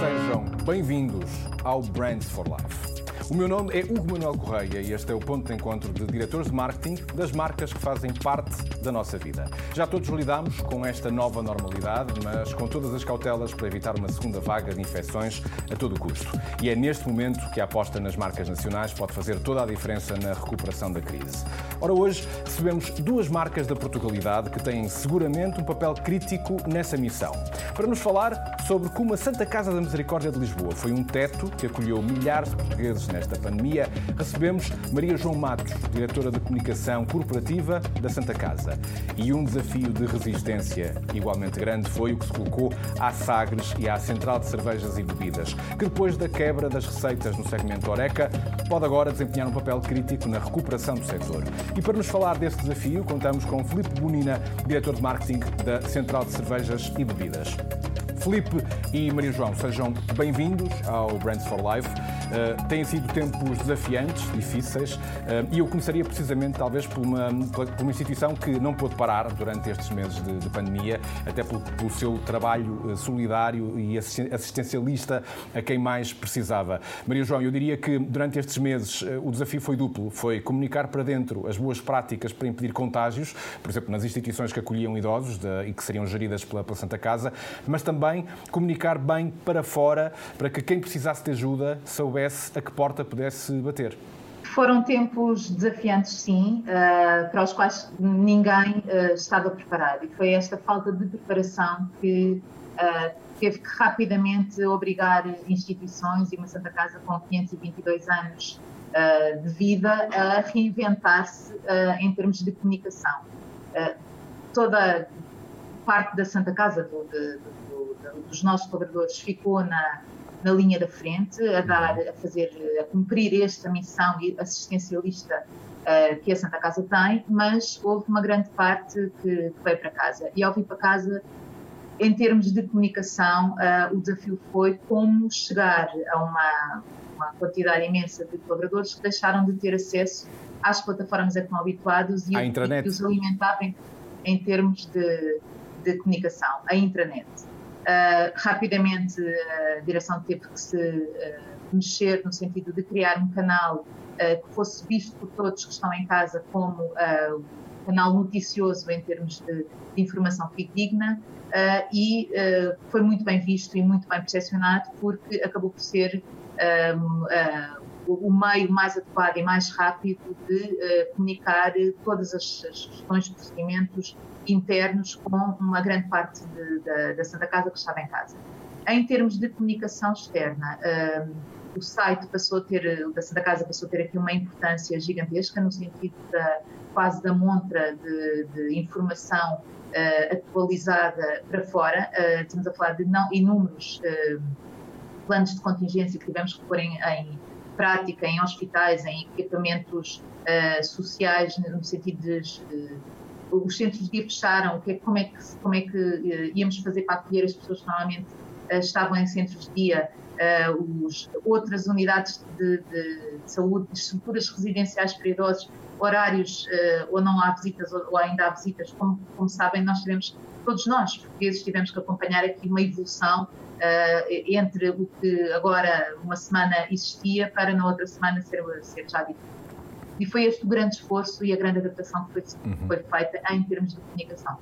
Sejam bem-vindos ao Brands for Life. O meu nome é Hugo Manuel Correia e este é o ponto de encontro de diretores de marketing das marcas que fazem parte da nossa vida. Já todos lidamos com esta nova normalidade, mas com todas as cautelas para evitar uma segunda vaga de infecções a todo custo. E é neste momento que a aposta nas marcas nacionais pode fazer toda a diferença na recuperação da crise. Ora, hoje recebemos duas marcas da Portugalidade que têm seguramente um papel crítico nessa missão. Para nos falar sobre como a Santa Casa da Misericórdia de Lisboa foi um teto que acolheu milhares de portugueses nesta pandemia, recebemos Maria João Matos, diretora de comunicação corporativa da Santa Casa. E um desafio de resistência igualmente grande foi o que se colocou à Sagres e à Central de Cervejas e Bebidas, que depois da quebra das receitas no segmento Oreca, pode agora desempenhar um papel crítico na recuperação do setor. E para nos falar desse desafio, contamos com Filipe Bonina, diretor de marketing da Central de Cervejas e Bebidas. Felipe e Maria João, sejam bem-vindos ao Brands for Life. Uh, têm sido tempos desafiantes, difíceis, uh, e eu começaria precisamente, talvez, por uma, por uma instituição que não pôde parar durante estes meses de, de pandemia, até pelo, pelo, seu trabalho uh, solidário e assistencialista a quem mais precisava. Maria João, eu diria que durante estes meses o desafio foi duplo: foi comunicar para dentro as boas práticas para impedir contágios, por exemplo, nas instituições que acolhiam idosos de, e que seriam geridas pela, pela Santa Casa, mas também comunicar bem para fora, para que quem precisasse de ajuda soubesse a que porta pudesse bater. Foram tempos desafiantes, sim, uh, para os quais ninguém uh, estava preparado. E foi esta falta de preparação que uh, teve que rapidamente obrigar instituições e uma Santa Casa com 522 anos de vida a reinventar-se em termos de comunicação. toda parte da Santa Casa, do, de, dos nossos colaboradores ficou na, na linha da frente, a dar, a fazer, a cumprir esta missão assistencialista uh, que a Santa Casa tem, mas houve uma grande parte que, que veio para casa. E ao vir para casa, em termos de comunicação, uh, o desafio foi como chegar a uma, uma quantidade imensa de colaboradores que deixaram de ter acesso às plataformas a que estão habituados e, e que os alimentavam em termos de, de comunicação, a intranet. Uh, rapidamente a direção teve que se uh, mexer no sentido de criar um canal uh, que fosse visto por todos que estão em casa como um canal noticioso em termos de, de informação fidedigna e foi muito bem visto e muito bem percepcionado porque acabou por ser o meio mais adequado e mais rápido de comunicar todas as, as questões, procedimentos internos com uma grande parte de, da Santa Casa que estava em casa. Em termos de comunicação externa, um, o site passou a ter, da Santa Casa passou a ter aqui uma importância gigantesca no sentido da quase da montra de, de informação uh, atualizada para fora. Uh, estamos a falar de não, inúmeros uh, planos de contingência que tivemos que pôr em, em prática em hospitais, em equipamentos sociais, no sentido de os centros de dia fecharam, que, como, é que, como é que uh, íamos fazer para acolher as pessoas que normalmente uh, estavam em centros de dia, uh, os, outras unidades de, de, de, saúde, de estruturas residenciais para idosos, horários ou não há visitas ou, ou ainda há visitas, como, como, sabem, nós tivemos, todos nós, portugueses, tivemos que acompanhar aqui uma evolução entre o que agora uma semana existia para na outra semana ser, ser já diferente. E foi este o grande esforço e a grande adaptação que foi, uhum. foi feita em termos de comunicação.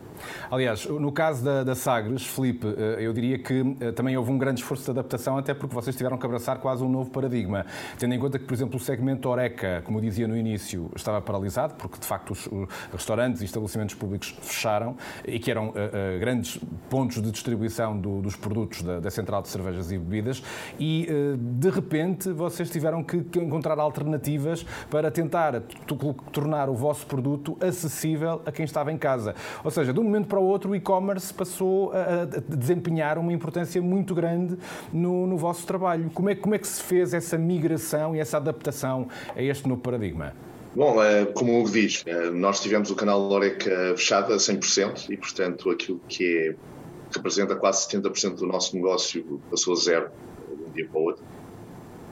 Aliás, no caso da, da Sagres, Felipe, eh, eu diria que eh, também houve um grande esforço de adaptação, até porque vocês tiveram que abraçar quase um novo paradigma. Tendo em conta que, por exemplo, o segmento Oreca, como eu dizia no início, estava paralisado, porque de facto os restaurantes e estabelecimentos públicos fecharam e que eram uh, uh, grandes pontos de distribuição do, dos produtos da, da, Central de Cervejas e Bebidas, e uh, de repente vocês tiveram que, que encontrar alternativas para tentar a tornar o vosso produto acessível a quem estava em casa. Ou seja, de um momento para o outro, o e-commerce passou a, desempenhar uma importância muito grande no, no vosso trabalho. Como é, como é que se fez essa migração e essa adaptação a este novo paradigma? Bom, é, como o Hugo diz, é, nós tivemos o canal Oreca fechado a 100% e, portanto, aquilo que é, representa quase 70% do nosso negócio passou a zero de um dia para o outro.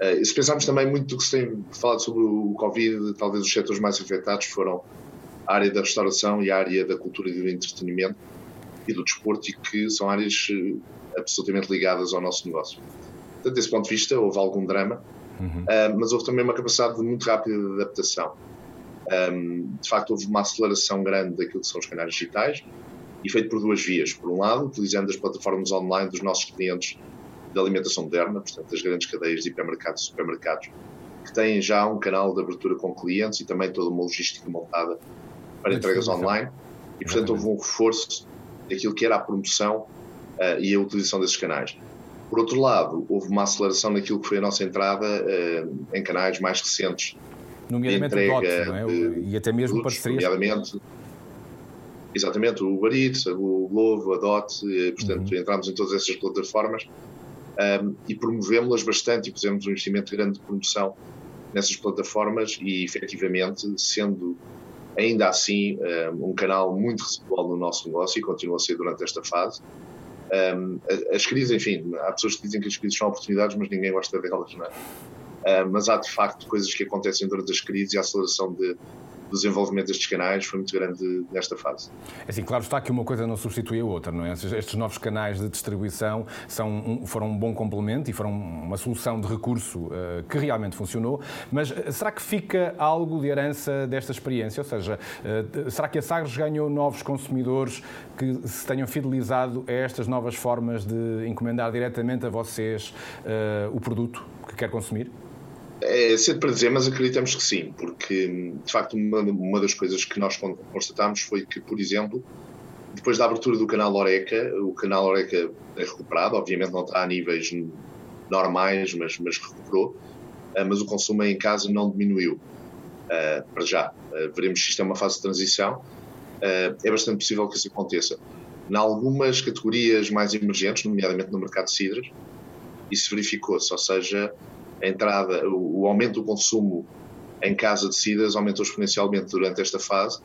Uh, se pensarmos também muito do que se tem falado sobre o Covid, talvez os setores mais afetados foram a área da restauração e a área da cultura e do entretenimento e do desporto e que são áreas uh, absolutamente ligadas ao nosso negócio. Portanto, desse ponto de vista, houve algum drama, uhum. uh, mas houve também uma capacidade muito rápida de adaptação. Um, de facto, houve uma aceleração grande daquilo que são os canais digitais e feito por duas vias. Por um lado, utilizando as plataformas online dos nossos clientes de alimentação moderna, portanto, das grandes cadeias de hipermercados e supermercados, que têm já um canal de abertura com clientes e também toda uma logística montada para entregas online. E, portanto, houve um reforço daquilo que era a promoção uh, e a utilização desses canais. Por outro lado, houve uma aceleração naquilo que foi a nossa entrada uh, em canais mais recentes. Nomeadamente o DOT, não é? e até mesmo parcerias. Nomeadamente, exatamente, o Eats, o Glovo, a DOT, eh, portanto, uhum. entramos em todas essas plataformas um, e promovemos-las bastante e pusemos um investimento grande de promoção nessas plataformas e, efetivamente, sendo ainda assim um, canal muito residual no nosso negócio e continua a ser durante esta fase. As crises, enfim, há pessoas que dizem que as crises são oportunidades, mas ninguém gosta delas, não é? Mas há de facto coisas que acontecem durante as crises e a aceleração de, desenvolvimento destes canais foi muito grande nesta fase. É assim, claro está que uma coisa não substitui a outra, não é? Estes novos canais de distribuição são foram um bom complemento e foram uma solução de recurso uh, que realmente funcionou, mas uh, será que fica algo de herança desta experiência? Ou seja, uh, será que a Sagres ganhou novos consumidores que se tenham fidelizado a estas novas formas de encomendar diretamente a vocês o produto que quer consumir? É cedo para dizer, mas acreditamos que sim, porque de facto uma, uma das coisas que nós constatámos foi que, por exemplo, depois da abertura do canal Oreca, o canal Oreca é recuperado, obviamente não está a níveis normais, mas, mas recuperou, ah, mas o consumo em casa não diminuiu, uh, para já. Uh, veremos se isto é uma fase de transição. É bastante possível que isso aconteça. Em algumas categorias mais emergentes, nomeadamente no mercado de cidras, isso verificou-se, ou seja, a entrada, o, o aumento do consumo em casa de cidras aumentou exponencialmente durante esta fase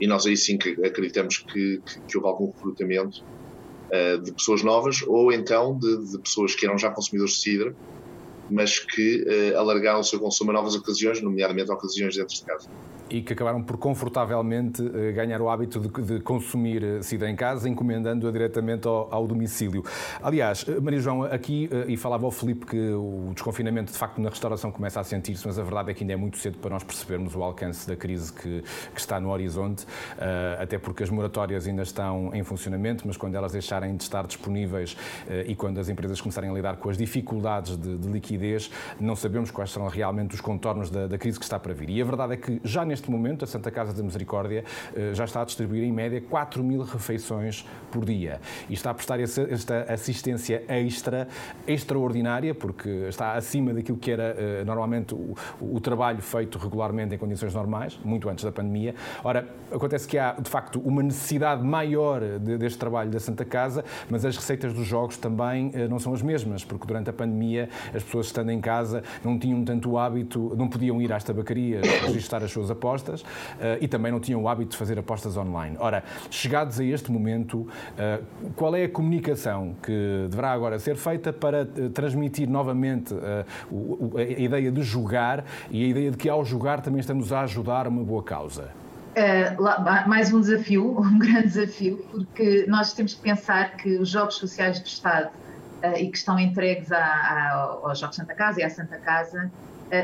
e nós aí sim acreditamos que, que, que houve algum recrutamento uh, de pessoas novas ou então de, de, pessoas que eram já consumidores de cidra, mas que uh, alargaram o seu consumo a novas ocasiões, nomeadamente ocasiões dentro de casa e que acabaram por confortavelmente eh, ganhar o hábito de, de consumir eh, sida em casa, encomendando-a diretamente ao, ao, domicílio. Aliás, eh, Maria João, aqui, e falava ao Filipe que o desconfinamento de facto na restauração começa a sentir-se, mas a verdade é que ainda é muito cedo para nós percebermos o alcance da crise que, que está no horizonte, até porque as moratórias ainda estão em funcionamento, mas quando elas deixarem de estar disponíveis e quando as empresas começarem a lidar com as dificuldades de, de liquidez, não sabemos quais serão realmente os contornos da, da crise que está para vir. E a verdade é que já neste neste momento, a Santa Casa da Misericórdia eh, já está a distribuir, em média, 4 mil refeições por dia. E está a prestar esta assistência extra, extraordinária, porque está acima daquilo que era eh, normalmente o, trabalho feito regularmente em condições normais, muito antes da pandemia. Ora, acontece que há, de facto, uma necessidade maior deste trabalho da Santa Casa, mas as receitas dos jogos também eh, não são as mesmas, porque durante a pandemia as pessoas estando em casa não tinham tanto hábito, não podiam ir às tabacarias registrar as suas apostas eh, e também não tinham o hábito de fazer apostas online. Ora, chegados a este momento, eh, qual é a comunicação que deverá agora ser feita para eh, transmitir novamente a ideia de jogar e a ideia de que ao jogar também estamos a ajudar uma boa causa? Uh, mais um desafio, um grande desafio, porque nós temos que pensar que os jogos sociais do Estado uh, e que estão entregues a, a, aos Jogos Santa Casa e à Santa Casa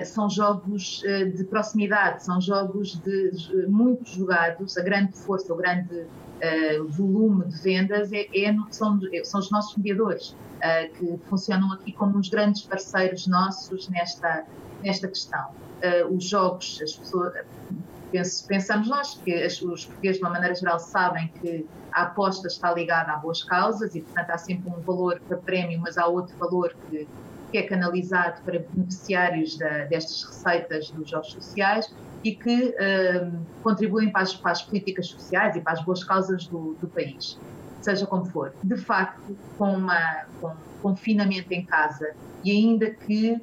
são jogos eh, de proximidade, são jogos de, muito jogados, a grande força, o grande uh, volume de vendas é, é, são, são os nossos mediadores, que funcionam aqui como uns grandes parceiros nossos nesta, nesta questão. Os jogos, as pessoas, pensamos nós que os portugueses, de uma maneira geral, sabem que a aposta está ligada a boas causas e, portanto, há sempre um valor para prémio, mas há outro valor que que é canalizado para beneficiários da, destas receitas dos jogos sociais e que um, contribuem para as, para as, políticas sociais e para as boas causas do, do país, seja como for. De facto, com, uma, com confinamento em casa e ainda que,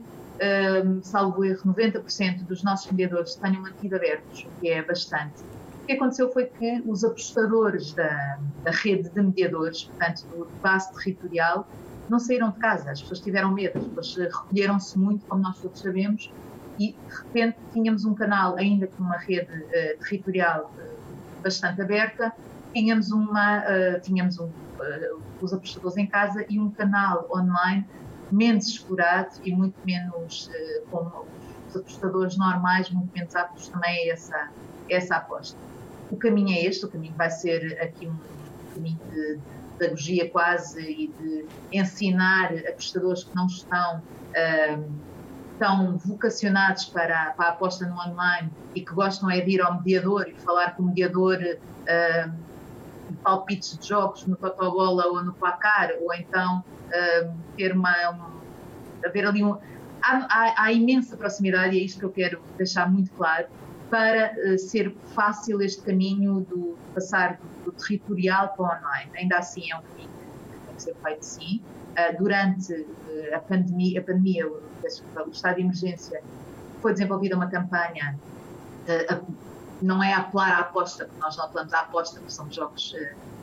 um, salvo erro, 90% dos nossos mediadores tenham mantido abertos, o que é bastante, o que aconteceu foi que os apostadores da, da rede de mediadores, portanto, do base territorial, não saíram de casa, as pessoas tiveram medo, as pessoas recolheram-se muito, como nós todos sabemos, e de repente tínhamos um canal, ainda com uma rede uh, territorial uh, bastante aberta, tínhamos, uma, uh, tínhamos um, os apostadores em casa e um canal online menos explorado e muito menos, como os apostadores normais, muito menos aptos também a essa, essa aposta. O caminho é este, o caminho vai ser aqui um caminho de, pedagogia quase e de ensinar apostadores que não estão uh, tão vocacionados para, para, a aposta no online e que gostam é de ir ao mediador e falar com o mediador uh, palpites de jogos no Totobola ou no placar, ou então uh, ter uma, uma haver ali um, há, há, há, imensa proximidade e é isto que eu quero deixar muito claro para uh, ser fácil este caminho do passar do, territorial para o online. Ainda assim é um caminho que tem que ser feito sim. Uh, durante uh, a pandemia, a pandemia o, estado de emergência, foi desenvolvida uma campanha, não é apelar à aposta, porque nós não apelamos à aposta, porque são jogos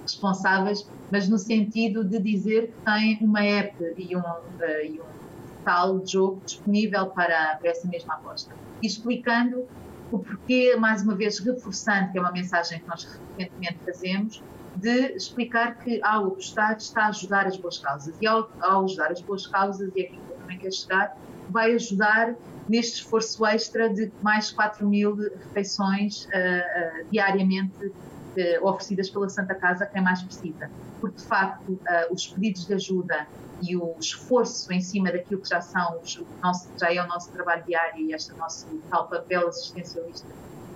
responsáveis, mas no sentido de dizer que tem uma app e um, e um tal jogo disponível para, para essa mesma aposta. E explicando o porquê, mais uma vez reforçando, que é uma mensagem que nós frequentemente fazemos, de explicar que ao apostar está a ajudar as boas causas. E ao, ao ajudar as boas causas, e é aqui que eu também quero chegar, vai ajudar neste esforço extra de mais 4 mil refeições uh, uh, diariamente uh, oferecidas pela Santa Casa a quem mais precisa. Porque, de facto, os pedidos de ajuda e o esforço em cima daquilo que já são os, nosso, já é o nosso trabalho diário e este nosso tal papel assistencialista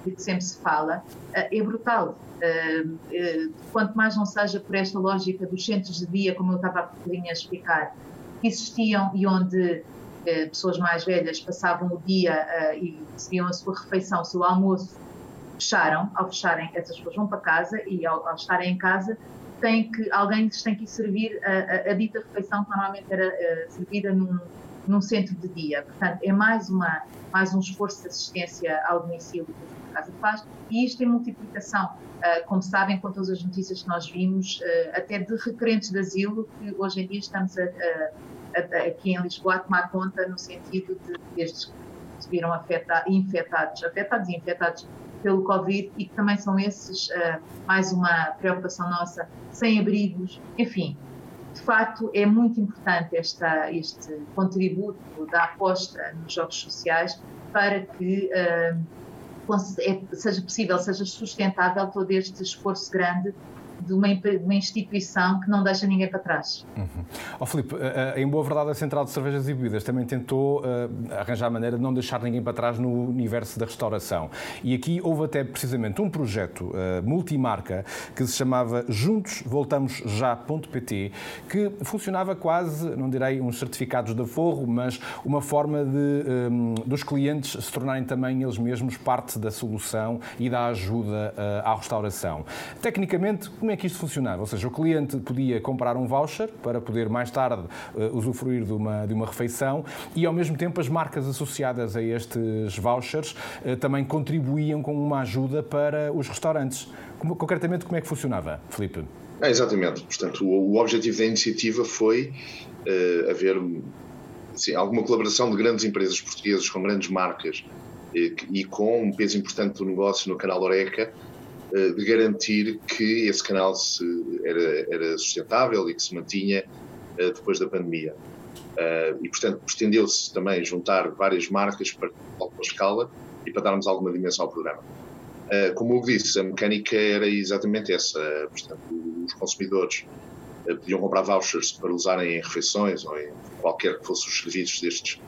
de que sempre se fala, eh, é brutal. Eh, eh, quanto mais não seja por esta lógica dos centros de dia, como eu estava pouquinho a explicar, que existiam e onde pessoas mais velhas passavam o dia e recebiam a sua refeição, o seu almoço, fecharam. Ao fecharem, essas pessoas vão para casa e ao, ao estarem em casa tem que, alguém lhes tem que servir a, a, a dita refeição que normalmente era uh, servida num, num centro de dia. Portanto, é mais, uma, mais um esforço de assistência ao domicílio que a Casa faz e isto em multiplicação, uh, como sabem, com todas as notícias que nós vimos, uh, até de requerentes de asilo, que hoje em dia estamos a, aqui em Lisboa a tomar conta no sentido de estes que se viram afeta, infectados, afetados e infectados pelo Covid e que também são esses, uh, mais uma preocupação nossa, sem abrigos, enfim. De facto, é muito importante esta, este contributo da aposta nos jogos sociais para que uh, seja possível, seja sustentável todo este esforço grande de uma, uma, instituição que não deixa ninguém para trás. Uhum. Oh, Filipe, eh, eh, em boa verdade, a Central de Cervejas e Bebidas também tentou uh, arranjar maneira de não deixar ninguém para trás no universo da restauração. E aqui houve até precisamente um projeto uh, multimarca que se chamava Juntos Voltamos Já.pt, que funcionava quase, não direi uns certificados de aforro, mas uma forma de um, dos clientes se tornarem também eles mesmos parte da solução e da ajuda uh, à restauração. Tecnicamente, como é que isto funcionava? Ou seja, o cliente podia comprar um voucher para poder mais tarde uh, usufruir de uma, de uma refeição e, ao mesmo tempo, as marcas associadas a estes vouchers uh, também contribuíam com uma ajuda para os restaurantes. Como, concretamente, como é que funcionava, Felipe? É, exatamente. Portanto, o, o, objetivo da iniciativa foi uh, haver assim, alguma colaboração de grandes empresas portuguesas com grandes marcas e com um peso importante do negócio no canal Oreca de garantir que esse canal era, era, sustentável e que se mantinha eh, depois da pandemia. Eh, e, portanto, pretendeu-se também juntar várias marcas para alguma escala e para darmos alguma dimensão ao programa. Como eu disse, a mecânica era exatamente essa. Portanto, os consumidores podiam comprar vouchers para usarem em refeições ou em qualquer que fossem os serviços destes,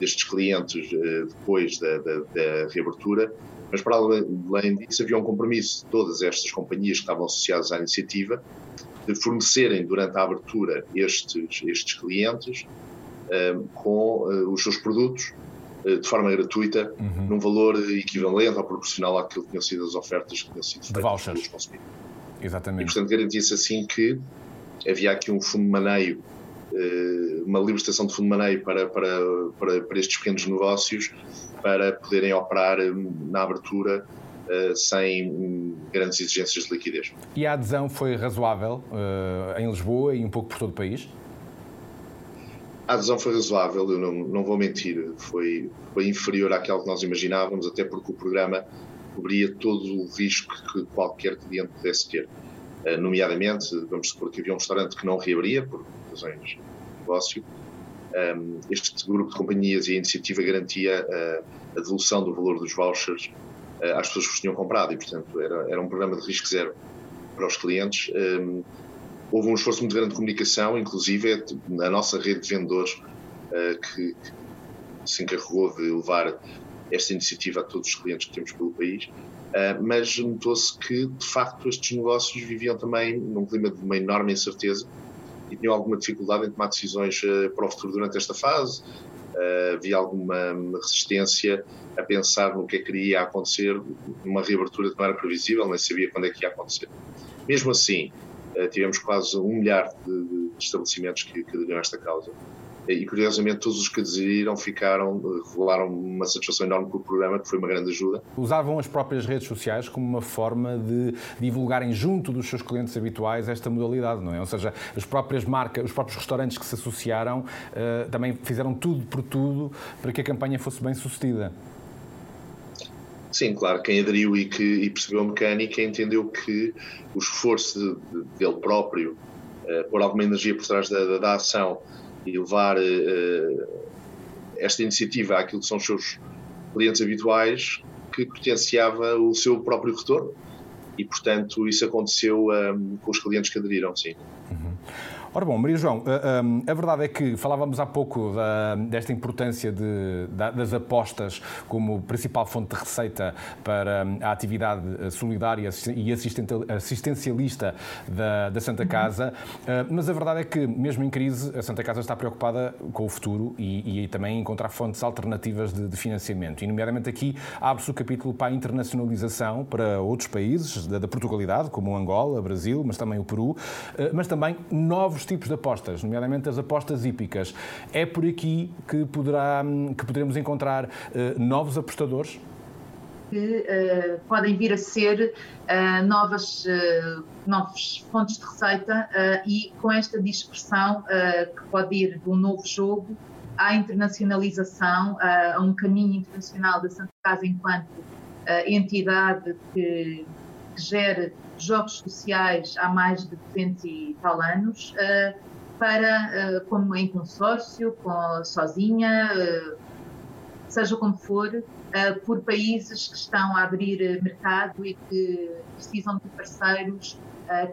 destes clientes depois da, da, da reabertura mas, para além disso, havia um compromisso de todas estas companhias que estavam associadas à iniciativa de fornecerem durante a abertura estes, estes clientes uh, com uh, os seus produtos uh, de forma gratuita, uhum. num valor equivalente ou proporcional àquilo que tinham sido as ofertas que tinham sido feitas pelos consumidores. Exatamente. E, portanto, garantia-se assim que havia aqui um fundo de maneio, uma libertação de fundo de maneio para, para, para, para estes pequenos negócios para poderem operar hum, na abertura Uh, sem um, grandes exigências de liquidez. E a adesão foi razoável em Lisboa e um pouco por todo o país? A adesão foi razoável, eu não, não vou mentir, foi, foi inferior àquela que nós imaginávamos, até porque o programa cobria todo o risco que qualquer cliente pudesse ter. Nomeadamente, vamos supor que havia um restaurante que não reabria por razões de negócio, este grupo de companhias e a iniciativa garantia a devolução do valor dos vouchers às pessoas que os tinham comprado e, portanto, era, era um programa de risco zero para os clientes. Houve um esforço muito grande de comunicação, inclusive a nossa rede de vendedores que se encarregou de levar esta iniciativa a todos os clientes que temos pelo país, mas notou-se que, de facto, estes negócios viviam também num clima de uma enorme incerteza e tinham alguma dificuldade em tomar decisões para o futuro durante esta fase. havia alguma resistência a pensar no que é que iria acontecer numa reabertura que não era previsível, nem sabia quando é que ia acontecer. Mesmo assim, tivemos quase um milhar de, estabelecimentos que, que aderiram a esta causa e curiosamente todos os que aderiram ficaram, revelaram uma satisfação enorme com o programa, que foi uma grande ajuda. Usavam as próprias redes sociais como uma forma de divulgarem junto dos seus clientes habituais esta modalidade, não é? Ou seja, as próprias marcas, os próprios restaurantes que se associaram uh, também fizeram tudo por tudo para que a campanha fosse bem sucedida. Sim, claro, quem aderiu e, que, e percebeu a mecânica entendeu que o esforço de, de, dele próprio, uh, pôr alguma energia por trás da, da, da ação, e levar uh, esta iniciativa àquilo que são os seus clientes habituais, que potenciava o seu próprio retorno. E, portanto, isso aconteceu um, ehm, com os clientes que aderiram, sim. Uhum. Ora bom, Maria João, a, a, verdade é que falávamos há pouco da, desta importância de, das apostas como principal fonte de receita para a atividade solidária e assistencialista da, da Santa Casa, mas a verdade é que, mesmo em crise, a Santa Casa está preocupada com o futuro e, e também encontrar fontes alternativas de, de financiamento. E, nomeadamente, aqui abre-se o capítulo para a internacionalização para outros países da, da Portugalidade, como Angola, Brasil, mas também o Peru, mas também novos novos tipos de apostas, nomeadamente as apostas hípicas. É por aqui que, poderá, que poderemos encontrar uh, novos apostadores? Que uh, podem vir a ser uh, novas, novos fontes de receita e com esta dispersão que pode ir de um novo jogo à internacionalização, a um caminho internacional da Santa Casa enquanto entidade que, que jogos sociais há mais de 200 e tal anos, uh, para, uh, como em consórcio, sozinha, uh, seja como for, por países que estão a abrir mercado e que precisam de parceiros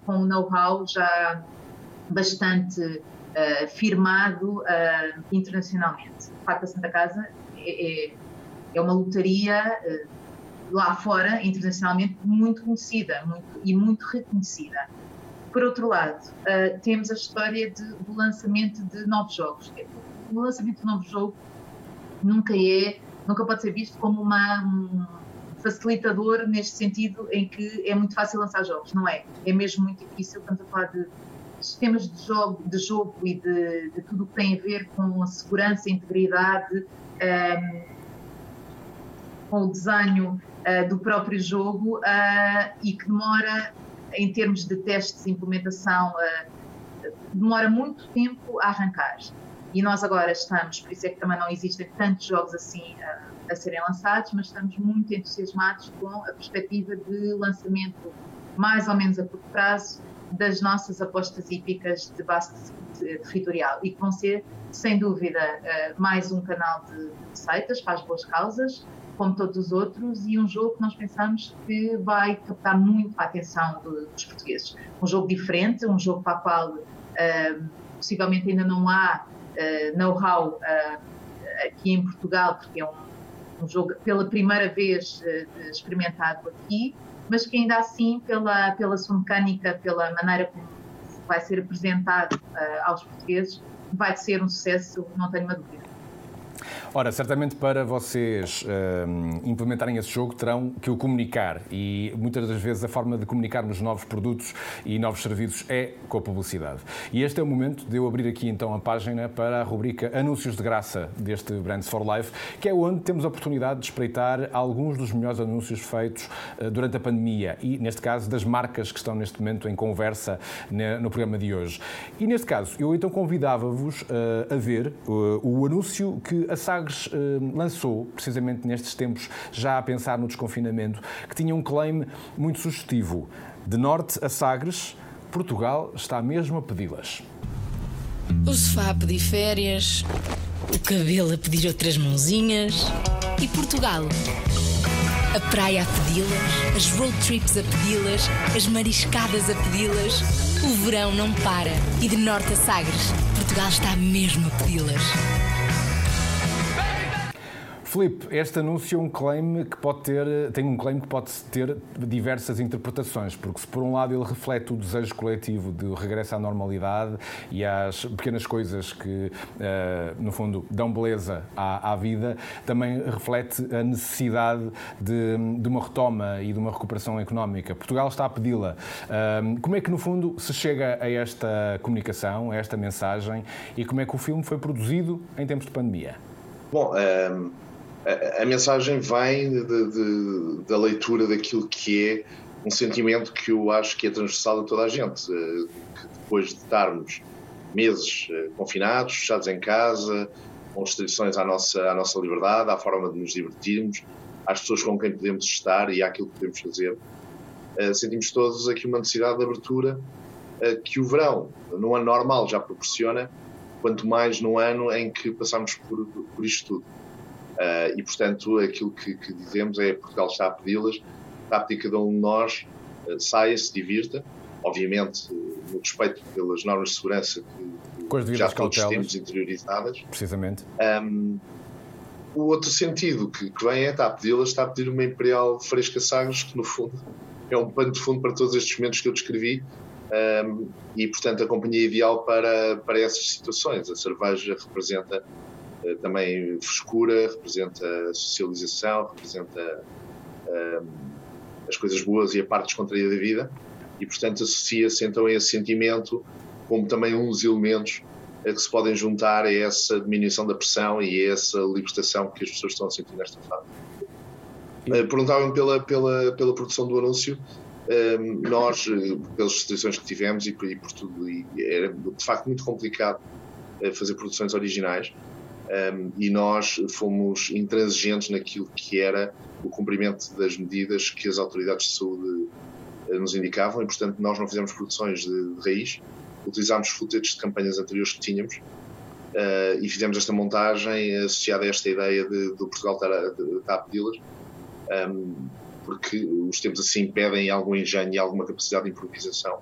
com know-how já bastante firmado internacionalmente. De facto, a Santa Casa é, é, é uma lotaria lá fora, internacionalmente, muito conhecida muito, e muito reconhecida. Por outro lado, uh, temos a história de, do lançamento de novos jogos. O lançamento de um novo jogo nunca é, nunca pode ser visto como uma, um facilitador neste sentido em que é muito fácil lançar jogos, não é? É mesmo muito difícil, estamos a falar de sistemas de jogo, de jogo e de, de tudo o que tem a ver com a segurança, a integridade, um, ehm, com o desenho do próprio jogo uh, e que demora, em termos de testes e implementação, uh, demora muito tempo a arrancar. E nós agora estamos, por isso é que também não existem tantos jogos assim a serem lançados, mas estamos muito entusiasmados com a perspectiva de lançamento mais ou menos a curto prazo das nossas apostas hípicas de base territorial e que vão ser, sem dúvida, mais um canal de receitas para as boas causas, como todos os outros, e um jogo que nós pensamos que vai captar muito a atenção dos portugueses. Um jogo diferente, um jogo para o qual uh, possivelmente ainda não há uh, know-how uh, aqui em Portugal, porque é um, um jogo pela primeira vez experimentado aqui, mas que ainda assim, pela, pela sua mecânica, pela maneira como vai ser apresentado aos portugueses, vai ser um sucesso, não tenho uma dúvida. Ora, certamente para vocês uh, implementarem esse jogo terão que o comunicar e muitas das vezes a forma de comunicarmos novos produtos e novos serviços é com a publicidade. E este é o momento de eu abrir aqui então a página para a rubrica Anúncios de Graça deste Brands for Life, que é onde temos a oportunidade de espreitar alguns dos melhores anúncios feitos uh, durante a pandemia e, neste caso, das marcas que estão neste momento em conversa no programa de hoje. E neste caso, eu então convidava-vos uh, a ver o anúncio que a Sagres uh, lançou, precisamente nestes tempos, já a pensar no desconfinamento, que tinha um claim muito sugestivo. De norte a Sagres, Portugal está mesmo a pedi-las. O sofá a pedir férias, o cabelo a pedir outras mãozinhas e Portugal. A praia a pedi-las, as road trips a pedi-las, as mariscadas a pedi-las. O verão não para e de norte a Sagres, Portugal está mesmo a pedi-las. Filipe, este anúncio é um claim que pode ter, tem um claim que pode ter diversas interpretações, porque se por um lado ele reflete o desejo coletivo de regresso à normalidade e às pequenas coisas que, eh, no fundo, dão beleza à, à vida, também reflete a necessidade de, de, uma retoma e de uma recuperação económica. Portugal está a pedi-la. Como é que, no fundo, se chega a esta comunicação, a esta mensagem e como é que o filme foi produzido em tempos de pandemia? Bom, um a, a mensagem vem de, de, da leitura daquilo que é um sentimento que eu acho que é transversal a toda a gente, eh, que depois de estarmos meses eh, confinados, fechados em casa, com restrições à nossa, à nossa liberdade, à forma de nos divertirmos, às pessoas com quem podemos estar e àquilo que podemos fazer, eh, sentimos todos aqui uma necessidade de abertura que o verão, no ano normal, já proporciona, quanto mais no ano em que passamos por, por isto tudo. Uh, e, portanto, aquilo que, que, dizemos é Portugal está a pedi-las, está a pedir que cada um de nós uh, saia, se divirta, obviamente no respeito pelas normas de segurança que, que já todos cautelas. temos interiorizadas. Precisamente. Um, o outro sentido que, que vem é está a pedi-las, está a pedir uma Imperial Fresca Sagres, que no fundo é um pano de fundo para todos estes momentos que eu descrevi, um, e portanto a companhia ideal para, para essas situações. A cerveja representa também frescura, representa socialização, representa um, as coisas boas e a parte descontraída da vida e, portanto, associa-se então a esse sentimento como também um dos elementos que se podem juntar a essa diminuição da pressão e a essa libertação que as pessoas estão a sentir nesta fase. Eh, perguntavam pela, pela, pela produção do anúncio. Nós, eh, pelas restrições que tivemos e por, e por tudo, e era de facto muito complicado fazer produções originais um, e nós fomos intransigentes naquilo que era o cumprimento das medidas que as autoridades de saúde uh, nos indicavam e, portanto, nós não fizemos produções de, de raiz, utilizámos footage de campanhas anteriores que tínhamos uh, e fizemos esta montagem associada a esta ideia de, de Portugal estar a, a pedi-las, um, porque os tempos assim pedem algum engenho e alguma capacidade de improvisação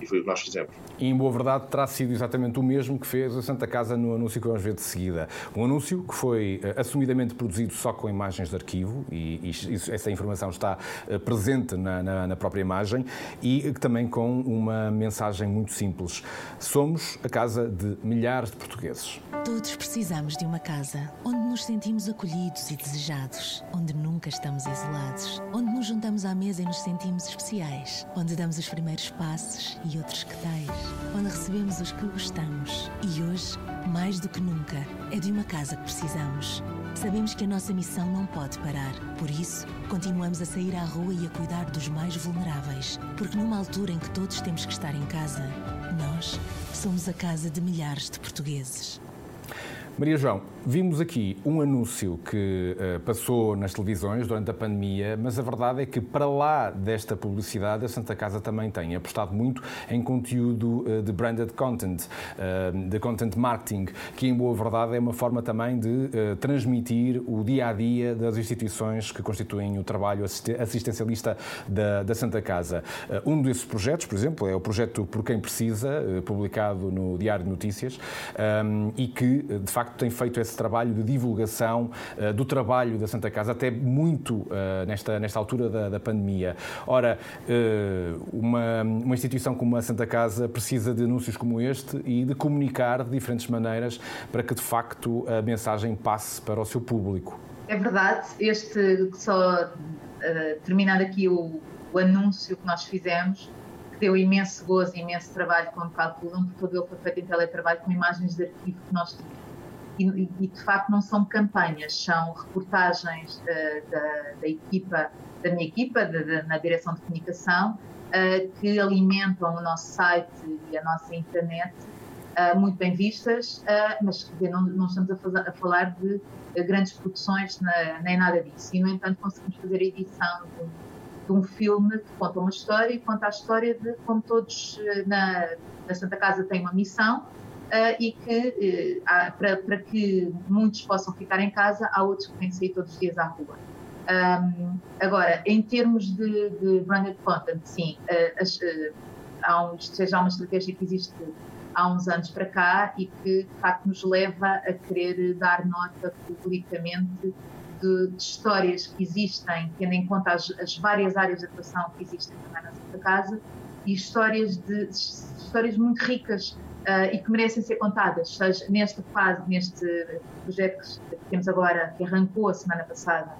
e foi o que nós fizemos. E, em boa verdade, terá sido exatamente o mesmo que fez a Santa Casa no anúncio que vamos ver de seguida. Um anúncio que foi uh, assumidamente produzido só com imagens de arquivo, e, e isso, essa informação está uh, presente na, na, na, própria imagem, e também com uma mensagem muito simples. Somos a casa de milhares de portugueses. Todos precisamos de uma casa onde nos sentimos acolhidos e desejados, onde nunca estamos isolados, onde nos juntamos à mesa e nos sentimos especiais, onde damos os primeiros passos e outros que tais, onde recebemos os que gostamos. E hoje, mais do que nunca, é de uma casa que precisamos. Sabemos que a nossa missão não pode parar, por isso, continuamos a sair à rua e a cuidar dos mais vulneráveis, porque numa altura em que todos temos que estar em casa, nós somos a casa de milhares de portugueses. Maria João, vimos aqui um anúncio que uh, passou nas televisões durante a pandemia, mas a verdade é que, para lá desta publicidade, a Santa Casa também tem apostado muito em conteúdo uh, de branded content, uh, de content marketing, que, em boa verdade, é uma forma também de transmitir o dia a dia das instituições que constituem o trabalho assistencialista da, da Santa Casa. um desses projetos, por exemplo, é o projeto Por Quem Precisa, publicado no Diário de Notícias, um, e que, de facto, facto tem feito esse trabalho de divulgação uh, do trabalho da Santa Casa, até muito uh, nesta, nesta altura da, da pandemia. Ora, uh, uma, uma instituição como a Santa Casa precisa de anúncios como este e de comunicar de diferentes maneiras para que de facto a mensagem passe para o seu público. É verdade, este só terminar aqui o, o anúncio que nós fizemos deu imenso gozo imenso trabalho, como calculam, porque ele foi feito em teletrabalho com imagens de arquivo que nós e, e, de facto não são campanhas, são reportagens uh, da, da, equipa, da minha equipa, de, de, na direção de comunicação, uh, que alimentam o nosso site e a nossa internet uh, muito bem vistas, mas não, não, estamos a, fazer, a falar de grandes produções na, nem nada disso. E, no entanto, conseguimos fazer a edição de um, de um, filme que conta uma história e conta a história de como todos na, na Santa Casa têm uma missão e que, há, para, para, que muitos possam ficar em casa, há outros que têm que sair todos os dias à rua. Um, agora, em termos de, de branded content, sim, as, há um, seja uma estratégia que existe há uns anos para cá e que, de facto, nos leva a querer dar nota publicamente de, de histórias que existem, tendo em conta as, as, várias áreas de atuação que existem também na Santa Casa, e histórias, de, histórias muito ricas uh, e que merecem ser contadas, seja nesta fase, neste projeto que temos agora, que arrancou a semana passada,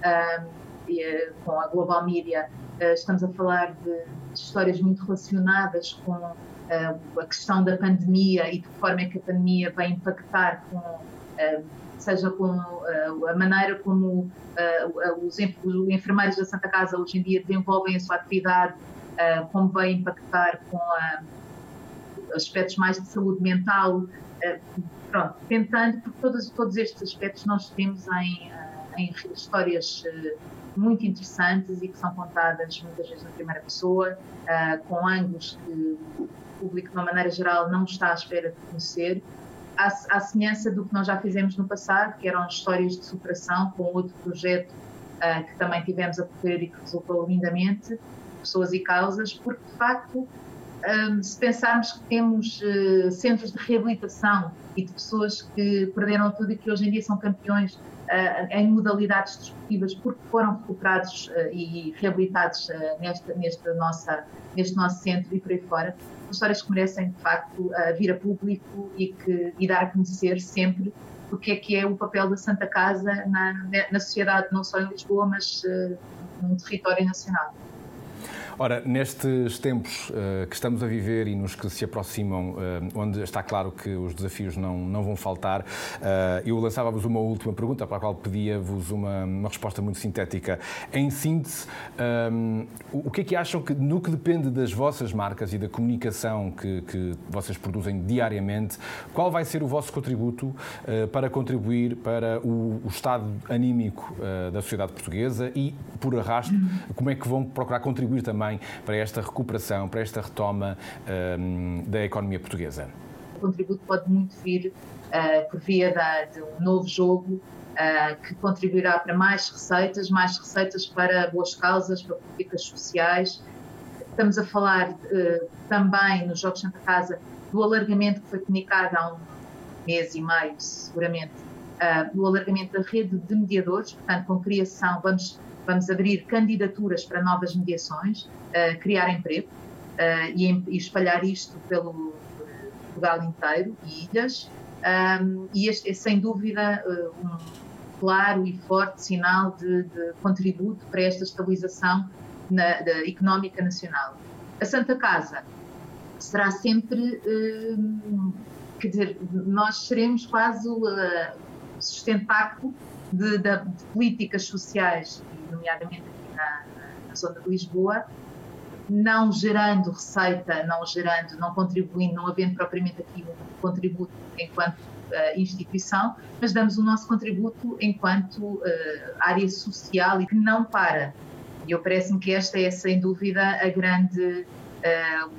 uh, e, uh, com a Global Media, estamos a falar de, de histórias muito relacionadas com a questão da pandemia e de que forma é que a pandemia vai impactar com seja com a maneira como os enfermeiros da Santa Casa hoje em dia desenvolvem a sua atividade, como vai impactar com aspectos mais de saúde mental, pronto, tentando, porque todos, todos estes aspectos nós temos em, em histórias muito interessantes e que são contadas muitas vezes na primeira pessoa, com ângulos que público, de uma maneira geral, não está à espera de conhecer, à, semelhança do que nós já fizemos no passado, que eram histórias de superação, com outro projeto uh, que também tivemos a correr e que resultou lindamente, pessoas e causas, porque de facto, se pensarmos que temos uh, centros de reabilitação e de pessoas que perderam tudo e que hoje em dia são campeões uh, em modalidades desportivas porque foram recuperados uh, e reabilitados nesta, nesta nossa, neste nosso centro e por aí fora, histórias que merecem, de facto, vir a público e, que, e dar a conhecer sempre o que é que é o papel da Santa Casa na, na sociedade, não só em Lisboa, mas no território nacional. Ora, nestes tempos uh, que estamos a viver e nos que se aproximam, uh, onde está claro que os desafios não, não vão faltar, uh, eu lançava-vos uma última pergunta para a qual pedia-vos uma, uma, resposta muito sintética. Em síntese, um, o que é que acham que, no que depende das vossas marcas e da comunicação que, que vocês produzem diariamente, qual vai ser o vosso contributo para contribuir para o, o estado anímico da sociedade portuguesa e, por arrasto, como é que vão procurar contribuir também também para esta recuperação, para esta retoma um, da economia portuguesa? O contributo pode muito vir uh, por via da, de um novo jogo uh, que contribuirá para mais receitas, mais receitas para boas causas, para políticas sociais. Estamos a falar uh, também nos Jogos Santa Casa do alargamento que foi comunicado há um mês e meio, seguramente, do alargamento da rede de mediadores, portanto, com criação, vamos Vamos abrir candidaturas para novas mediações, uh, criar emprego uh, e, e, espalhar isto pelo Portugal inteiro e ilhas. Um, e este é, sem dúvida, uh, um claro e forte sinal de, de contributo para esta estabilização na, económica nacional. A Santa Casa será sempre, quer dizer, nós seremos quase o sustentáculo de, de, de políticas sociais nomeadamente aqui na, na zona de Lisboa, não gerando receita, não gerando, não contribuindo, não havendo propriamente aqui um contributo enquanto uh, instituição, mas damos o nosso contributo enquanto uh, área social e que não para. E eu parece-me que esta é, sem dúvida, a grande uh,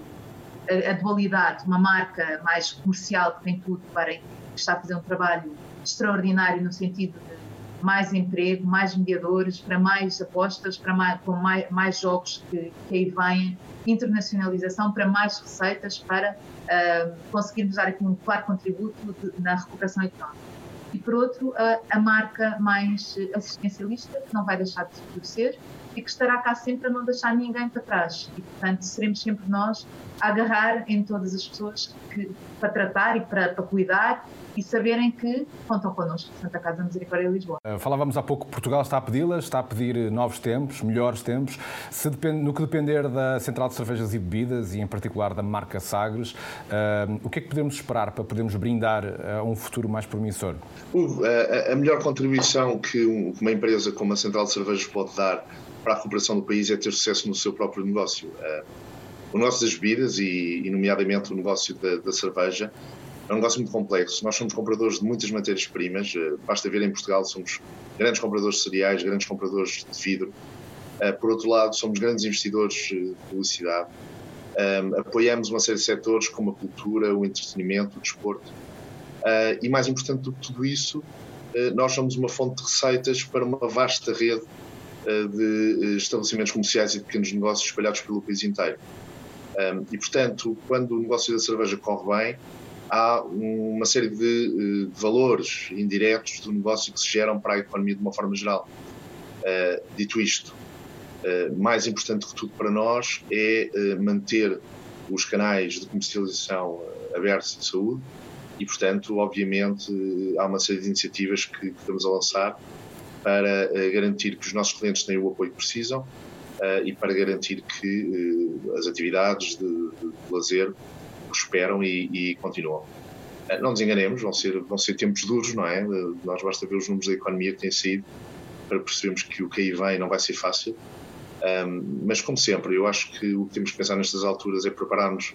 a, a, dualidade, uma marca mais comercial que tem tudo para está a fazer um trabalho extraordinário no sentido de mais emprego, mais mediadores, para mais apostas, para mais, com mais, mais jogos que, que aí vêm, internacionalização, para mais receitas, para uh, conseguirmos dar aqui um claro contributo de, na recuperação económica. E, por outro, a, a marca mais assistencialista, que não vai deixar de florescer e que estará cá sempre a não deixar ninguém para trás. E, portanto, seremos sempre nós a agarrar em todas as pessoas que, para tratar e para, para cuidar e saberem que contam connosco, Santa Casa Misericórdia de Lisboa. Uh, falávamos há pouco que Portugal está a pedi-las, está a pedir novos tempos, melhores tempos. Se depende, no que depender da Central de Cervejas e Bebidas e, em particular, da marca Sagres, uh, o que é que podemos esperar para podermos brindar a um futuro mais promissor? Uh, a, a, melhor contribuição que uma empresa como a Central de Cervejas pode dar para a recuperação do país é ter sucesso no seu próprio negócio. Uh, O negócio das bebidas, e, nomeadamente o negócio da, da, cerveja, é um negócio muito complexo. Nós somos compradores de muitas matérias-primas. Eh, basta ver em Portugal, somos grandes compradores de cereais, grandes compradores de vidro. Eh, por outro lado, somos grandes investidores de publicidade. Um, apoiamos uma série de setores como a cultura, o entretenimento, o desporto. E mais importante do que tudo isso, nós somos uma fonte de receitas para uma vasta rede de estabelecimentos comerciais e pequenos negócios espalhados pelo país inteiro. E, portanto, quando o negócio da cerveja corre bem, há uma série de valores indiretos do negócio que se geram para a economia de uma forma geral. dito isto, eh, mais importante que tudo para nós é manter os canais de comercialização eh, abertos de saúde e, portanto, obviamente, há uma série de iniciativas que, que estamos a lançar para garantir que os nossos clientes têm o apoio que precisam e para garantir que as atividades de, de, de lazer prosperam e, e continuam. Não nos enganemos, vão ser, vão ser tempos duros, não é? Nós basta ver os números da economia que têm saído para percebermos que o que aí vem não vai ser fácil, mas, como sempre, eu acho que o que temos que pensar nestas alturas é preparar-nos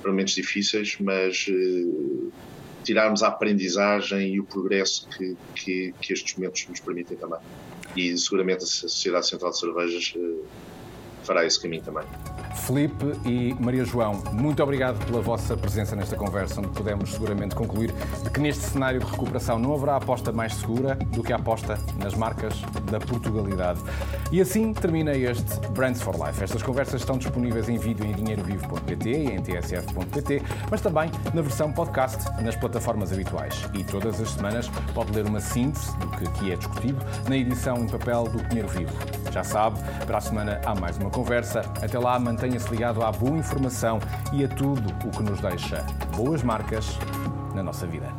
para momentos difíceis, mas tirarmos a aprendizagem e o progresso que, que, que, estes momentos nos permitem também. E seguramente a Sociedade Central de Cervejas uh, fará esse caminho também. Felipe e Maria João, muito obrigado pela vossa presença nesta conversa, onde podemos seguramente concluir de que neste cenário de recuperação não haverá aposta mais segura do que a aposta nas marcas da Portugalidade. E assim termina este Brands for Life. Estas conversas estão disponíveis em vídeo em dinheirovivo.pt e em tsf.pt, mas também na versão podcast nas plataformas habituais. E todas as semanas pode ler uma síntese do que aqui é discutido na edição em papel do Dinheiro Vivo. Já sabe, para a semana há mais uma conversa. Até lá, mantenha-se ligado à boa informação e a tudo o que nos deixa boas marcas na nossa vida.